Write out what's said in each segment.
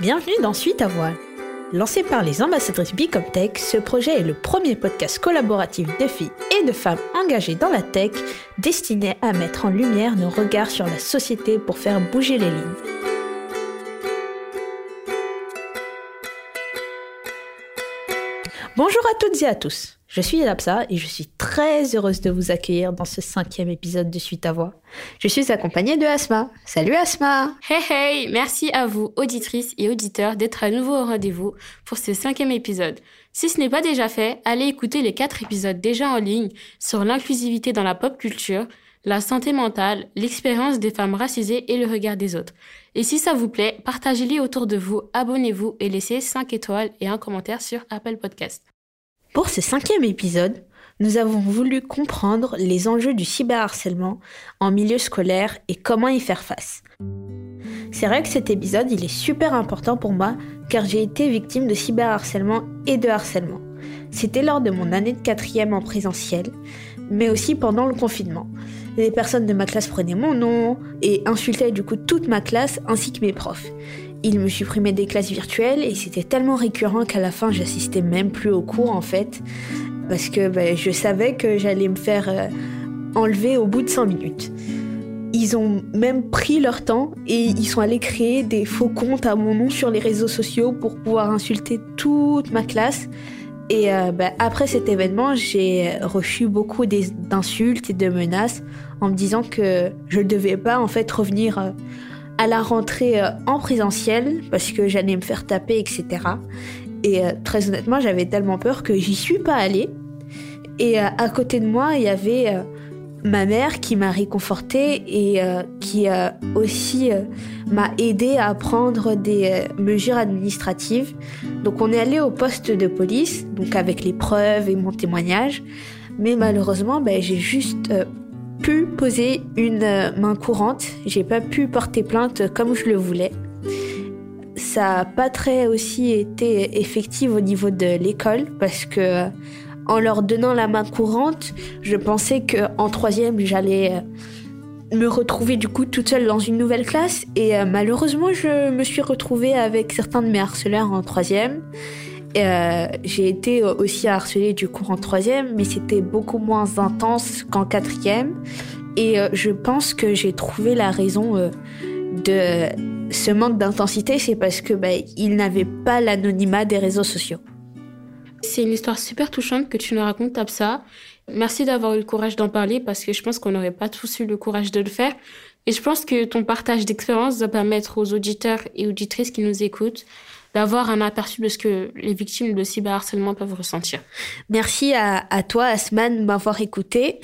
Bienvenue dans Suite à Voix. Lancé par les ambassadrices Bicomtech, ce projet est le premier podcast collaboratif de filles et de femmes engagées dans la tech, destiné à mettre en lumière nos regards sur la société pour faire bouger les lignes. Bonjour à toutes et à tous. Je suis Elapsa et je suis très heureuse de vous accueillir dans ce cinquième épisode de Suite à Voix. Je suis accompagnée de Asma. Salut Asma Hey hey Merci à vous, auditrices et auditeurs, d'être à nouveau au rendez-vous pour ce cinquième épisode. Si ce n'est pas déjà fait, allez écouter les quatre épisodes déjà en ligne sur l'inclusivité dans la pop culture, la santé mentale, l'expérience des femmes racisées et le regard des autres. Et si ça vous plaît, partagez-les autour de vous, abonnez-vous et laissez 5 étoiles et un commentaire sur Apple Podcast. Pour ce cinquième épisode, nous avons voulu comprendre les enjeux du cyberharcèlement en milieu scolaire et comment y faire face. C'est vrai que cet épisode, il est super important pour moi car j'ai été victime de cyberharcèlement et de harcèlement. C'était lors de mon année de quatrième en présentiel, mais aussi pendant le confinement. Les personnes de ma classe prenaient mon nom et insultaient du coup toute ma classe ainsi que mes profs. Il me supprimait des classes virtuelles et c'était tellement récurrent qu'à la fin j'assistais même plus aux cours en fait parce que ben, je savais que j'allais me faire euh, enlever au bout de 5 minutes. Ils ont même pris leur temps et ils sont allés créer des faux comptes à mon nom sur les réseaux sociaux pour pouvoir insulter toute ma classe. Et euh, ben, après cet événement, j'ai reçu beaucoup d'insultes et de menaces en me disant que je ne devais pas en fait revenir euh, à la rentrée euh, en présentiel parce que j'allais me faire taper, etc. Et euh, très honnêtement, j'avais tellement peur que j'y suis pas allée. Et euh, à côté de moi, il y avait ma mère qui m'a réconfortée et qui aussi m'a aidé à prendre des mesures administratives. Donc on est allé au poste de police, donc avec les preuves et mon témoignage. Mais malheureusement, ben, j'ai juste pu poser une euh, main courante, j'ai pas pu porter plainte comme je le voulais. Ça n'a pas très aussi été effectif au niveau de l'école parce que euh, en leur donnant la main courante, je pensais que en troisième j'allais euh, me retrouver du coup toute seule dans une nouvelle classe et malheureusement je me suis retrouvée avec certains de mes harceleurs en troisième. J'ai été aussi harcelée du coup en troisième, mais c'était beaucoup moins intense qu'en quatrième. Et euh, je pense que j'ai trouvé la raison euh, de ce manque d'intensité, c'est parce que bah, il n'avait pas l'anonymat des réseaux sociaux. C'est une histoire super touchante que tu nous racontes, Tabsa. Merci d'avoir eu le courage d'en parler parce que je pense qu'on n'aurait pas tous eu le courage de le faire. Et je pense que ton partage d'expérience va permettre aux auditeurs et auditrices qui nous écoutent d'avoir un aperçu de ce que les victimes de cyberharcèlement peuvent ressentir. Merci à, à toi, Asman, de m'avoir écouté.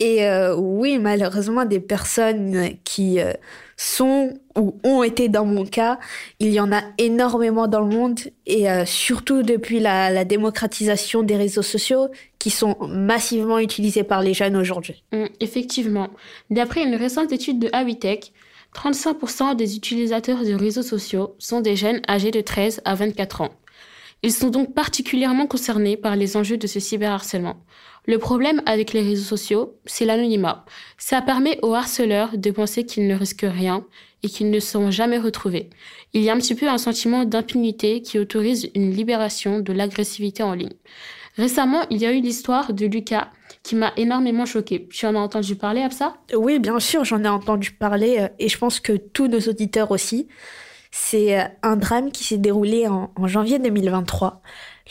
Et euh, oui, malheureusement, des personnes qui euh, sont ou ont été dans mon cas, il y en a énormément dans le monde et euh, surtout depuis la, la, démocratisation des réseaux sociaux qui sont massivement utilisés par les jeunes aujourd'hui. Mmh, effectivement. D'après une récente étude de Hawitech, 35% des utilisateurs de réseaux sociaux sont des jeunes âgés de 13 à 24 ans. Ils sont donc particulièrement concernés par les enjeux de ce cyberharcèlement. Le problème avec les réseaux sociaux, c'est l'anonymat. Ça permet aux harceleurs de penser qu'ils ne risquent rien et qu'ils ne seront jamais retrouvés. Il y a un petit peu un sentiment d'impunité qui autorise une libération de l'agressivité en ligne. Récemment, il y a eu l'histoire de Lucas qui m'a énormément choquée. Tu en as entendu parler, ça Oui, bien sûr, j'en ai entendu parler euh, et je pense que tous nos auditeurs aussi. C'est euh, un drame qui s'est déroulé en, en, janvier 2023.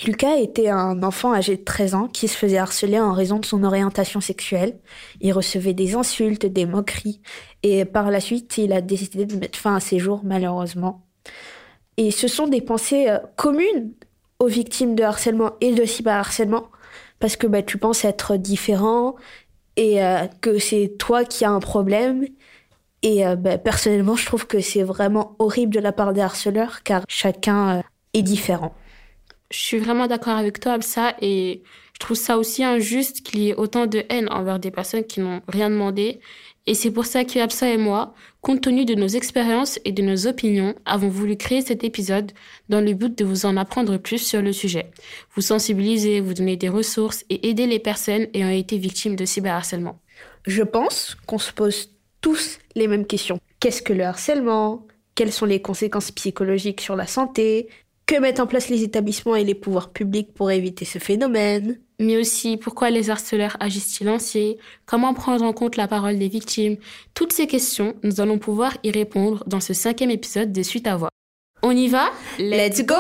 Lucas était un enfant âgé de 13 ans qui se faisait harceler en raison de son orientation sexuelle. Il recevait des insultes, des moqueries et par la suite, il a décidé de mettre fin à ses jours, malheureusement. Et ce sont des pensées euh, communes aux victimes de harcèlement et de cyberharcèlement parce que bah, tu penses être différent et euh, que c'est toi qui as un problème. Et euh, bah, personnellement, je trouve que c'est vraiment horrible de la part des harceleurs car chacun euh, est différent. Je suis vraiment d'accord avec toi, ça, et je trouve ça aussi injuste qu'il y ait autant de haine envers des personnes qui n'ont rien demandé et c'est pour ça que Absa et moi, compte tenu de nos expériences et de nos opinions, avons voulu créer cet épisode dans le but de vous en apprendre plus sur le sujet, vous sensibiliser, vous donner des ressources et aider les personnes ayant été victimes de cyberharcèlement. Je pense qu'on se pose tous les mêmes questions. Qu'est-ce que le harcèlement? Quelles sont les conséquences psychologiques sur la santé, que mettent en place les établissements et les pouvoirs publics pour éviter ce phénomène. Mais aussi pourquoi les harceleurs agissent-ils ainsi, comment prendre en compte la parole des victimes? Toutes ces questions, nous allons pouvoir y répondre dans ce cinquième épisode des Suite à Voix. On y va? Let's go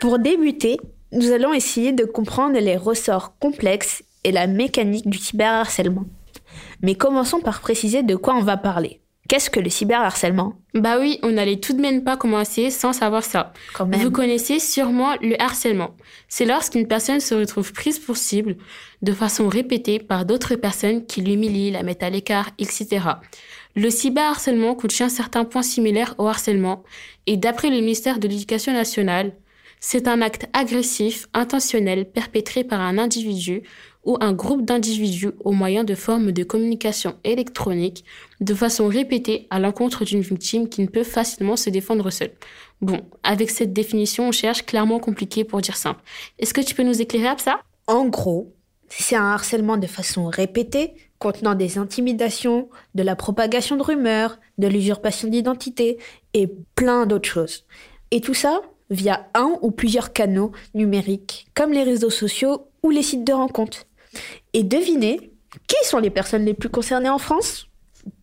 Pour débuter, nous allons essayer de comprendre les ressorts complexes et la mécanique du cyberharcèlement. Mais commençons par préciser de quoi on va parler. Qu'est-ce que le cyberharcèlement? Bah oui, on n'allait tout de même pas commencer sans savoir ça. Quand même. Vous connaissez sûrement le harcèlement. C'est lorsqu'une personne se retrouve prise pour cible de façon répétée par d'autres personnes qui l'humilient, la mettent à l'écart, etc. Le cyberharcèlement contient certains points similaires au harcèlement et d'après le ministère de l'Éducation nationale, c'est un acte agressif, intentionnel, perpétré par un individu ou un groupe d'individus au moyen de formes de communication électronique de façon répétée à l'encontre d'une victime qui ne peut facilement se défendre seule. Bon, avec cette définition, on cherche clairement compliqué pour dire simple. Est-ce que tu peux nous éclairer à ça En gros, c'est un harcèlement de façon répétée, contenant des intimidations, de la propagation de rumeurs, de l'usurpation d'identité et plein d'autres choses. Et tout ça via un ou plusieurs canaux numériques, comme les réseaux sociaux ou les sites de rencontres. Et devinez, qui sont les personnes les plus concernées en France?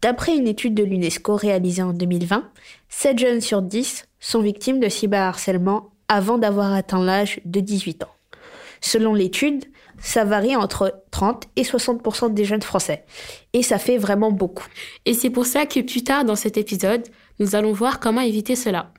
D'après une étude de l'UNESCO réalisée en 2020, 7 jeunes sur 10 sont victimes de cyberharcèlement avant d'avoir atteint l'âge de 18 ans. Selon l'étude, ça varie entre 30 et 60% des jeunes Français. Et ça fait vraiment beaucoup. Et c'est pour ça que plus tard dans cet épisode, nous allons voir comment éviter cela.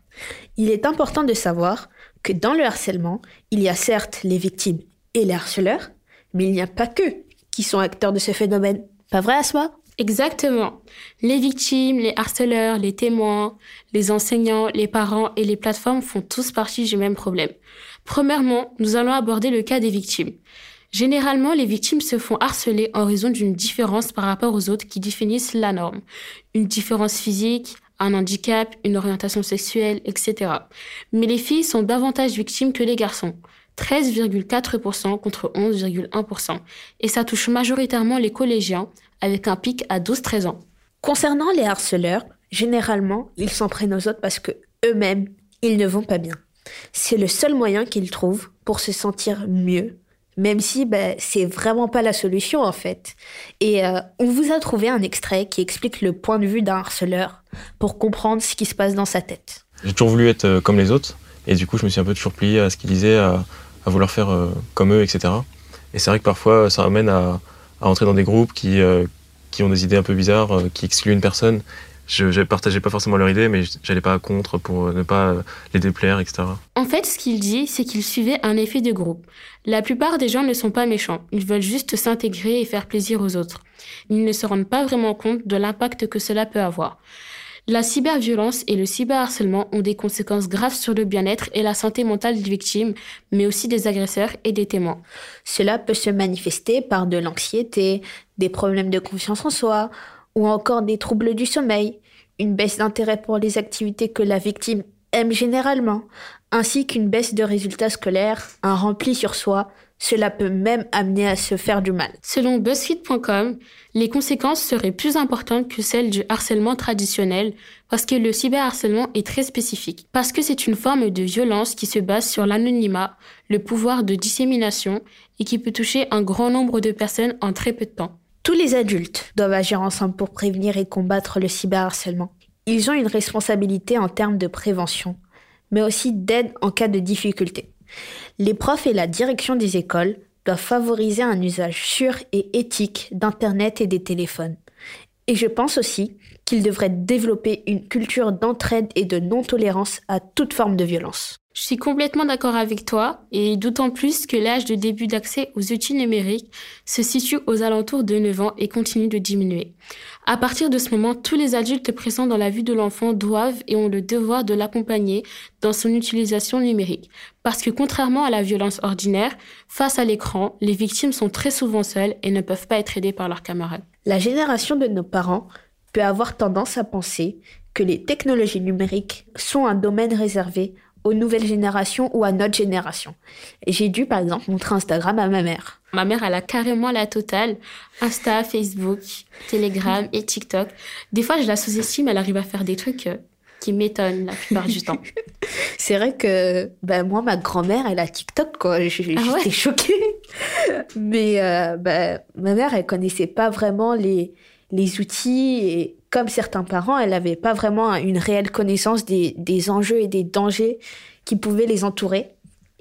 Il est important de savoir que dans le harcèlement, il y a certes les victimes et les harceleurs, mais il n'y a pas qu'eux qui sont acteurs de ce phénomène. Pas vrai, Asma? Exactement. Les victimes, les harceleurs, les témoins, les enseignants, les parents et les plateformes font tous partie du même problème. Premièrement, nous allons aborder le cas des victimes. Généralement, les victimes se font harceler en raison d'une différence par rapport aux autres qui définissent la norme. Une différence physique, un handicap, une orientation sexuelle, etc. Mais les filles sont davantage victimes que les garçons. 13,4% contre 11,1%. Et ça touche majoritairement les collégiens, avec un pic à 12-13 ans. Concernant les harceleurs, généralement, ils s'en prennent aux autres parce que eux-mêmes, ils ne vont pas bien. C'est le seul moyen qu'ils trouvent pour se sentir mieux, même si ben, c'est vraiment pas la solution en fait. Et euh, on vous a trouvé un extrait qui explique le point de vue d'un harceleur pour comprendre ce qui se passe dans sa tête. J'ai toujours voulu être euh, comme les autres, et du coup je me suis un peu toujours plié à ce qu'ils disaient, à, à vouloir faire euh, comme eux, etc. Et c'est vrai que parfois ça amène à, entrer dans des groupes qui, euh, qui ont des idées un peu bizarres, euh, qui excluent une personne. Je ne partageais pas forcément leur idée, mais j'allais pas contre pour ne pas euh, les déplaire, etc. En fait, ce qu'il dit, c'est qu'il suivait un effet de groupe. La plupart des gens ne sont pas méchants. Ils veulent juste s'intégrer et faire plaisir aux autres. Ils ne se rendent pas vraiment compte de l'impact que cela peut avoir. La cyberviolence et le cyberharcèlement ont des conséquences graves sur le bien-être et la santé mentale des victimes, mais aussi des agresseurs et des témoins. Cela peut se manifester par de l'anxiété, des problèmes de confiance en soi, ou encore des troubles du sommeil, une baisse d'intérêt pour les activités que la victime aime généralement, ainsi qu'une baisse de résultats scolaires, un rempli sur soi, cela peut même amener à se faire du mal. Selon BuzzFeed.com, les conséquences seraient plus importantes que celles du harcèlement traditionnel parce que le cyberharcèlement est très spécifique. Parce que c'est une forme de violence qui se base sur l'anonymat, le pouvoir de dissémination et qui peut toucher un grand nombre de personnes en très peu de temps. Tous les adultes doivent agir ensemble pour prévenir et combattre le cyberharcèlement. Ils ont une responsabilité en termes de prévention, mais aussi d'aide en cas de difficulté. Les profs et la direction des écoles doivent favoriser un usage sûr et éthique d'Internet et des téléphones. Et je pense aussi qu'ils devraient développer une culture d'entraide et de non-tolérance à toute forme de violence. Je suis complètement d'accord avec toi, et d'autant plus que l'âge de début d'accès aux outils numériques se situe aux alentours de 9 ans et continue de diminuer. À partir de ce moment, tous les adultes présents dans la vie de l'enfant doivent et ont le devoir de l'accompagner dans son utilisation numérique. Parce que contrairement à la violence ordinaire, face à l'écran, les victimes sont très souvent seules et ne peuvent pas être aidées par leurs camarades. La génération de nos parents peut avoir tendance à penser que les technologies numériques sont un domaine réservé aux nouvelles générations ou à notre génération. J'ai dû, par exemple, montrer Instagram à ma mère. Ma mère, elle a carrément la totale. Insta, Facebook, Telegram et TikTok. Des fois, je la sous-estime, elle arrive à faire des trucs euh, qui m'étonnent la plupart du temps. C'est vrai que ben, moi, ma grand-mère, elle a TikTok, quoi. J'étais Ah ouais? choquée. Mais euh, ben, ma mère, elle connaissait pas vraiment les, les outils. Et comme certains parents, elle n'avait pas vraiment une réelle connaissance des, des enjeux et des dangers qui pouvaient les entourer.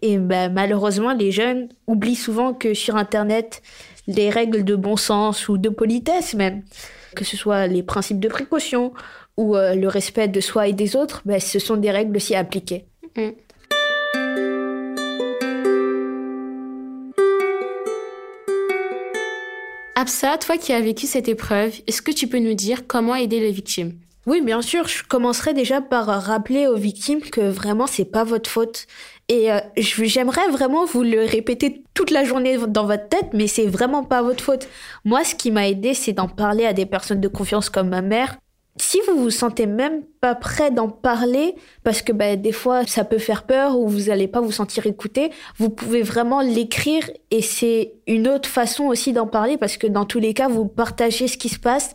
Et ben, malheureusement, les jeunes oublient souvent que sur Internet, les règles de bon sens ou de politesse même, que ce soit les principes de précaution ou euh, le respect de soi et des autres, ben, ce sont des règles aussi appliquées. Mm. Absa, toi qui as vécu cette épreuve, est-ce que tu peux nous dire comment aider les victimes? Oui, bien sûr, je commencerai déjà par rappeler aux victimes que vraiment c'est pas votre faute. Et euh, j'aimerais vraiment vous le répéter toute la journée dans votre tête, mais c'est vraiment pas votre faute. Moi, ce qui m'a aidé, c'est d'en parler à des personnes de confiance comme ma mère. Si vous vous sentez même pas prêt d'en parler, parce que bah, des fois ça peut faire peur ou vous allez pas vous sentir écouté, vous pouvez vraiment l'écrire et c'est une autre façon aussi d'en parler parce que dans tous les cas vous partagez ce qui se passe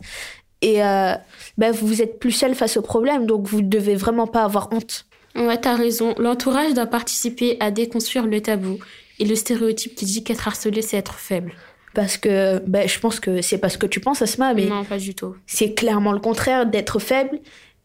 et euh, bah, vous êtes plus seul face au problème, donc vous ne devez vraiment pas avoir honte. Ouais, t'as raison. L'entourage doit participer à déconstruire le tabou et le stéréotype qui dit qu'être harcelé, c'est être faible. Parce que bah, je pense que c'est pas ce que tu penses, Asma, mais Non, pas du tout. c'est clairement le contraire d'être faible.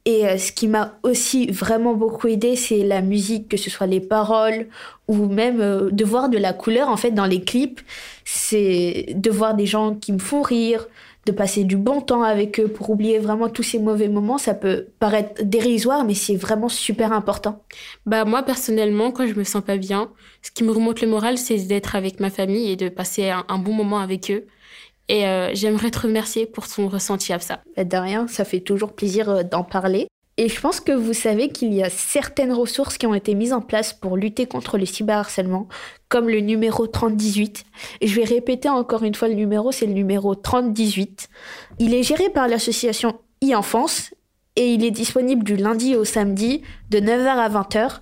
Et euh, ce qui m'a aussi vraiment beaucoup aidé, c'est la musique, que ce soit les paroles ou même euh, de voir de la couleur en fait dans les clips. C'est de voir des gens qui me font rire, de passer du bon temps avec eux pour oublier vraiment tous ces mauvais moments. Ça peut paraître dérisoire, mais c'est vraiment super important. Bah moi personnellement, quand je me sens pas bien, ce qui me remonte le moral, c'est d'être avec ma famille et de passer un, un bon moment avec eux. Et euh, j'aimerais te remercier pour ton ressenti à ça. Bah, De rien, ça fait toujours plaisir euh, d'en parler. Et je pense que vous savez qu'il y a certaines ressources qui ont été mises en place pour lutter contre le cyberharcèlement, comme le numéro 3018. Et je vais répéter encore une fois le numéro, c'est le numéro 3018. Il est géré par l'association e-enfance et il est disponible du lundi au samedi de 9h à 20h.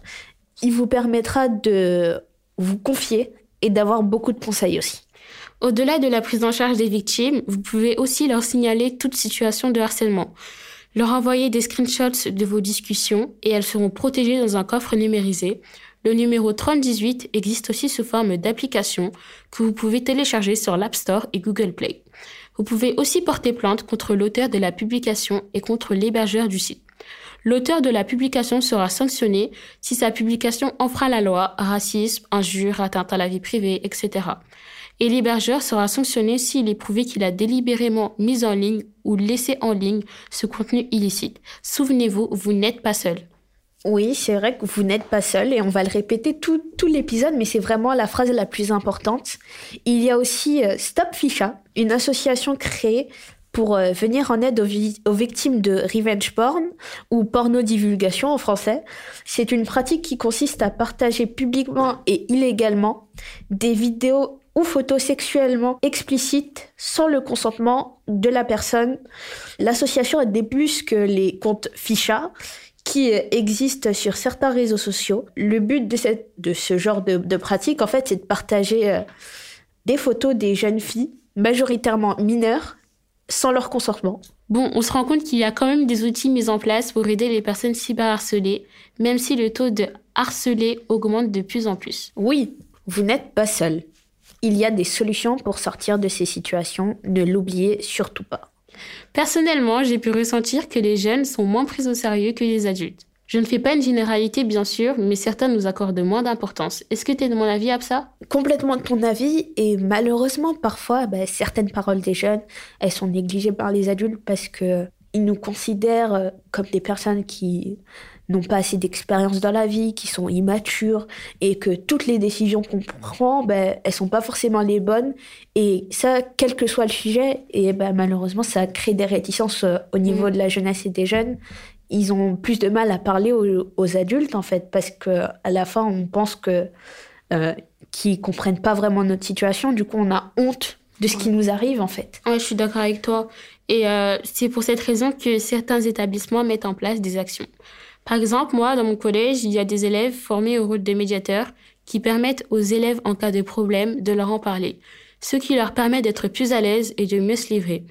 Il vous permettra de vous confier et d'avoir beaucoup de conseils aussi. Au-delà de la prise en charge des victimes, vous pouvez aussi leur signaler toute situation de harcèlement. Leur envoyer des screenshots de vos discussions et elles seront protégées dans un coffre numérisé. Le numéro 3018 existe aussi sous forme d'application que vous pouvez télécharger sur l'App Store et Google Play. Vous pouvez aussi porter plainte contre l'auteur de la publication et contre l'hébergeur du site. L'auteur de la publication sera sanctionné si sa publication enfreint la loi, racisme, injure, atteinte à la vie privée, etc et l'hébergeur sera sanctionné s'il est prouvé qu'il a délibérément mis en ligne ou laissé en ligne ce contenu illicite. Souvenez-vous, vous n'êtes pas seul. Oui, c'est vrai que vous n'êtes pas seul et on va le répéter tout, tout l'épisode, mais c'est vraiment la phrase la plus importante. Il y a aussi euh, Stop Ficha, une association créée pour euh, venir en aide aux, vi- aux victimes de revenge porn ou porno-divulgation en français. C'est une pratique qui consiste à partager publiquement et illégalement des vidéos ou photos sexuellement explicites sans le consentement de la personne. L'association débusque les comptes Ficha qui euh, existent sur certains réseaux sociaux. Le but de, ce genre de, de pratique, en fait, c'est de partager euh, des photos des jeunes filles, majoritairement mineures, sans leur consentement. Bon, on se rend compte qu'il y a quand même des outils mis en place pour aider les personnes cyberharcelées, même si le taux de harcelés augmente de plus en plus. Oui, vous n'êtes pas seul. Il y a des solutions pour sortir de ces situations, ne l'oubliez surtout pas. Personnellement, j'ai pu ressentir que les jeunes sont moins pris au sérieux que les adultes. Je ne fais pas une généralité, bien sûr, mais certains nous accordent moins d'importance. Est-ce que tu es de mon avis, Absa? Complètement de ton avis, et malheureusement, parfois, bah, certaines paroles des jeunes, elles sont négligées par les adultes parce que ils nous considèrent euh, comme des personnes qui n'ont pas assez d'expérience dans la vie, qui sont immatures, et que toutes les décisions qu'on prend, ben, elles sont pas forcément les bonnes. Et ça, quel que soit le sujet, et ben, malheureusement, ça crée des réticences euh, au niveau de la jeunesse et des jeunes. Ils ont plus de mal à parler aux, adultes, en fait, parce que à la fin, on pense que euh, comprennent pas vraiment notre situation. Du coup, on a honte de ce qui nous arrive, en fait. Ouais, je suis d'accord avec toi. Et euh, c'est pour cette raison que certains établissements mettent en place des actions. Par exemple, moi, dans mon collège, il y a des élèves formés au rôle de médiateurs qui permettent aux élèves en cas de problème de leur en parler, ce qui leur permet d'être plus à l'aise et de mieux se livrer.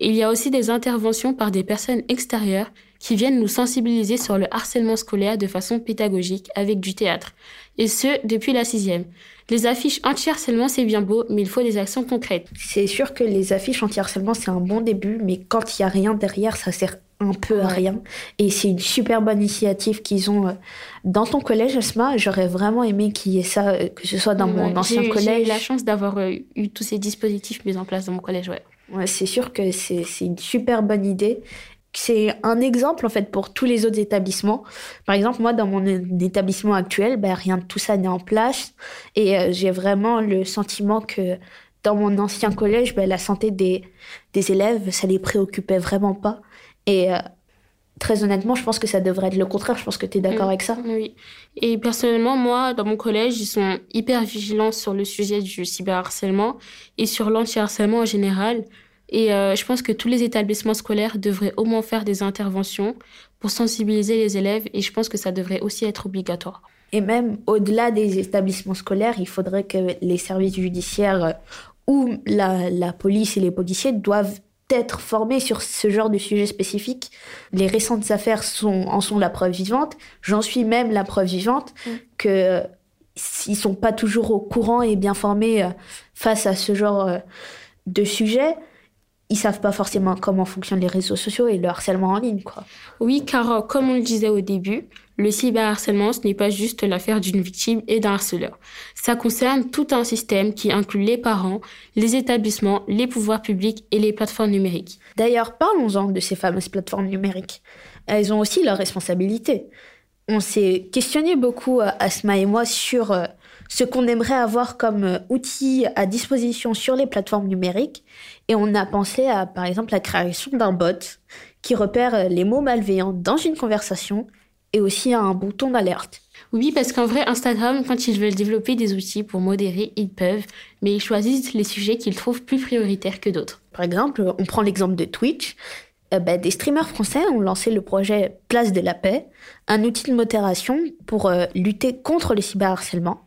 Il y a aussi des interventions par des personnes extérieures qui viennent nous sensibiliser sur le harcèlement scolaire de façon pédagogique avec du théâtre. Et ce, depuis la sixième. Les affiches anti-harcèlement, c'est bien beau, mais il faut des actions concrètes. C'est sûr que les affiches anti-harcèlement, c'est un bon début, mais quand il n'y a rien derrière, ça sert un peu à rien. Et c'est une super bonne initiative qu'ils ont euh, dans ton collège, Asma. J'aurais vraiment aimé qu'il y ait ça, euh, que ce soit dans mon ancien collège. J'ai eu la chance d'avoir euh, eu tous ces dispositifs mis en place dans mon collège, ouais. Ouais, c'est sûr que c'est une super bonne idée. C'est un exemple en fait pour tous les autres établissements. Par exemple, moi dans mon établissement actuel, ben, rien de tout ça n'est en place et euh, j'ai vraiment le sentiment que dans mon ancien collège, ben, la santé des, des élèves, ça les préoccupait vraiment pas. Et euh, très honnêtement, je pense que ça devrait être le contraire. Je pense que tu es d'accord mm. avec ça. Oui. Et personnellement, moi, dans mon collège, ils sont hyper vigilants sur le sujet du cyberharcèlement et sur l'anti-harcèlement en général. Et euh, je pense que tous les établissements scolaires devraient au moins faire des interventions pour sensibiliser les élèves et je pense que ça devrait aussi être obligatoire. Et même au-delà des établissements scolaires, il faudrait que les services judiciaires euh, ou la, la police et les policiers doivent être formés sur ce genre de sujet spécifique. Les récentes affaires sont, en sont la preuve vivante. J'en suis même la preuve vivante mm. que euh, s'ils sont pas toujours au courant et bien formés face à ce genre de sujet, ils savent pas forcément comment fonctionnent les réseaux sociaux et le harcèlement en ligne, quoi. Oui, car euh, comme on le disait au début, le cyberharcèlement, ce n'est pas juste l'affaire d'une victime et d'un harceleur. Ça concerne tout un système qui inclut les parents, les établissements, les pouvoirs publics et les plateformes numériques. D'ailleurs, parlons-en de ces fameuses plateformes numériques. Elles ont aussi leurs responsabilités. On s'est questionné beaucoup, euh, Asma et moi, sur euh, ce qu'on aimerait avoir comme euh, outil à disposition sur les plateformes numériques. Et on a pensé à, par exemple, la création d'un bot qui repère euh, les mots malveillants dans une conversation et aussi à un bouton d'alerte. Oui, parce qu'en vrai, Instagram, quand ils veulent développer des outils pour modérer, ils peuvent, mais ils choisissent les sujets qu'ils trouvent plus prioritaires que d'autres. Par exemple, on prend l'exemple de Twitch. Euh, ben, des streamers français ont lancé le projet Place de la Paix, un outil de modération pour lutter contre le cyberharcèlement.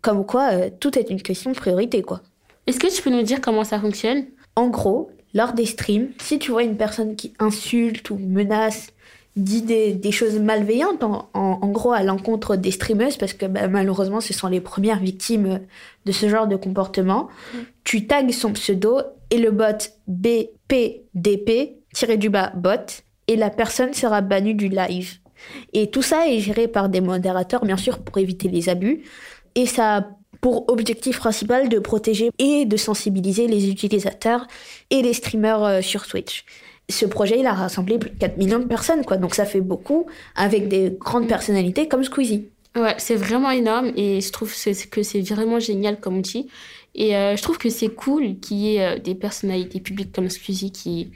Comme quoi, euh, tout est une question de priorité, quoi. Est-ce que tu peux nous dire comment ça fonctionne? En gros, lors des streams, si tu vois une personne qui insulte ou menace, dit des, choses malveillantes, en, gros à l'encontre des streameuses, parce que bah, malheureusement ce sont les premières victimes de ce genre de comportement, mm. tu tags son pseudo et le bot BPDP, tiré du bas bot, et la personne sera bannie du live. Et tout ça est géré par des modérateurs, bien sûr, pour éviter les abus et ça a pour objectif principal de protéger et de sensibiliser les utilisateurs et les streamers euh, sur Twitch. Ce projet, il a rassemblé plus de 4 millions de personnes, quoi. Donc ça fait beaucoup avec des grandes personnalités comme Squeezie. Ouais, c'est vraiment énorme et je trouve que c'est vraiment génial comme outil. Et euh, je trouve que c'est cool qu'il y ait euh, des personnalités publiques comme Squeezie qui,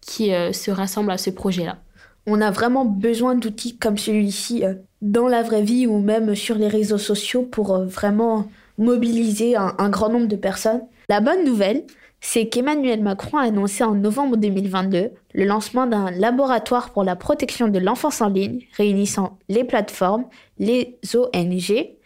qui se rassemblent à ce projet-là. On a vraiment besoin d'outils comme celui-ci dans la vraie vie ou même sur les réseaux sociaux pour vraiment mobiliser un, grand nombre de personnes. La bonne nouvelle, c'est qu'Emmanuel Macron a annoncé en novembre 2022 le lancement d'un laboratoire pour la protection de l'enfance en ligne réunissant les plateformes, les ONG et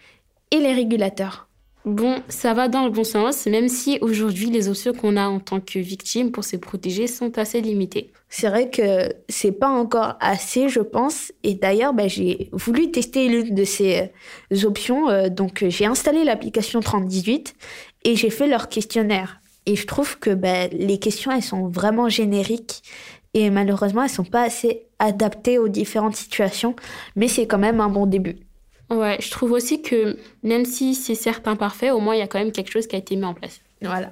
les régulateurs. Bon, ça va dans le bon sens, même si aujourd'hui les options qu'on a en tant que victime pour se protéger sont assez limitées. C'est vrai que c'est pas encore assez, je pense. Et d'ailleurs, bah, j'ai voulu tester l'une de ces euh, options. Euh, donc, j'ai installé l'application 3018 et j'ai fait leur questionnaire. Et je trouve que bah, les questions, elles sont vraiment génériques et malheureusement, elles sont pas assez adaptées aux différentes situations. Mais c'est quand même un bon début. Ouais, je trouve aussi que même si c'est certes imparfait, au moins il y a quand même quelque chose qui a été mis en place. Voilà.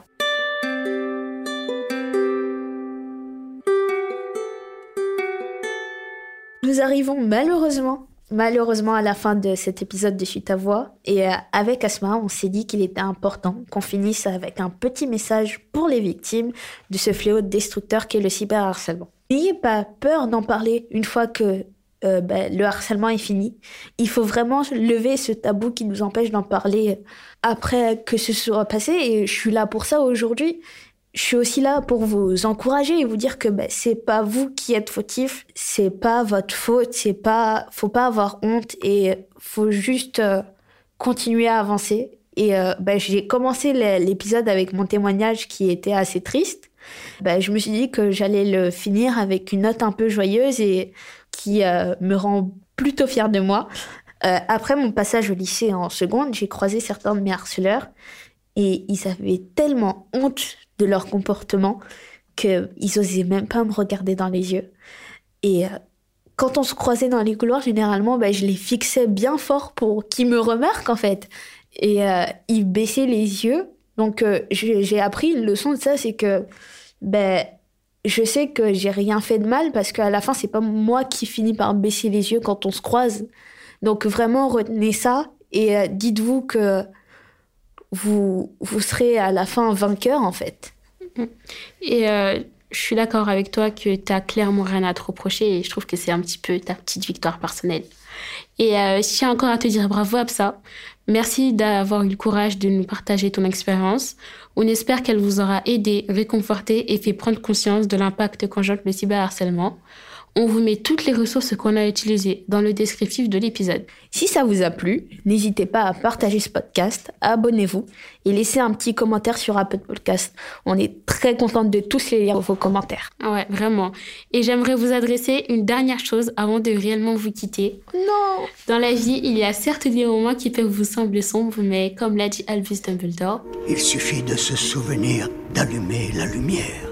Nous arrivons malheureusement, malheureusement à la fin de cet épisode de Suite à Voix. Et euh, avec Asma, on s'est dit qu'il était important qu'on finisse avec un petit message pour les victimes de ce fléau destructeur qu'est le cyberharcèlement. N'ayez pas peur d'en parler une fois que euh, ben, le harcèlement est fini. Il faut vraiment lever ce tabou qui nous empêche d'en parler après que ce soit passé. Et je suis là pour ça aujourd'hui. je suis aussi là pour vous encourager et vous dire que ben, c'est pas vous qui êtes fautif, c'est pas votre faute, c'est pas, faut pas avoir honte et faut juste euh, continuer à avancer. Et euh, ben, j'ai commencé l'épisode avec mon témoignage qui était assez triste. Je me suis dit que j'allais le finir avec une note un peu joyeuse et qui euh, me rend plutôt fière de moi. après mon passage au lycée en seconde, j'ai croisé certains de mes harceleurs et ils avaient tellement honte de leur comportement qu'ils osaient même pas me regarder dans les yeux. Et euh, quand on se croisait dans les couloirs, généralement, ben, je les fixais bien fort pour qu'ils me remarquent, en fait. Et euh, ils baissaient les yeux. Donc, euh, j'ai appris une leçon de ça, c'est que ben, je sais que j'ai rien fait de mal parce qu'à la fin, c'est pas moi qui finis par baisser les yeux quand on se croise. Donc, vraiment, retenez ça et dites-vous que vous, vous serez à la fin vainqueur, en fait. Et euh, je suis d'accord avec toi que tu as clairement rien à te reprocher et je trouve que c'est un petit peu ta petite victoire personnelle. Et euh, je encore à te dire bravo, Absa. Merci d'avoir eu le courage de nous partager ton expérience. On espère qu'elle vous aura aidé, réconforté et fait prendre conscience de l'impact qu'engendre le cyberharcèlement. On vous met toutes les ressources qu'on a utilisées dans le descriptif de l'épisode. Si ça vous a plu, n'hésitez pas à partager ce podcast, abonnez-vous et laissez un petit commentaire sur Apple Podcast. On est très contente de tous lire vos commentaires. Ouais, vraiment. Et j'aimerais vous adresser une dernière chose avant de réellement vous quitter. Non Dans la vie, il y a certes des moments qui peuvent vous sembler sombres, mais comme l'a dit Albus Dumbledore, il suffit de se souvenir d'allumer la lumière.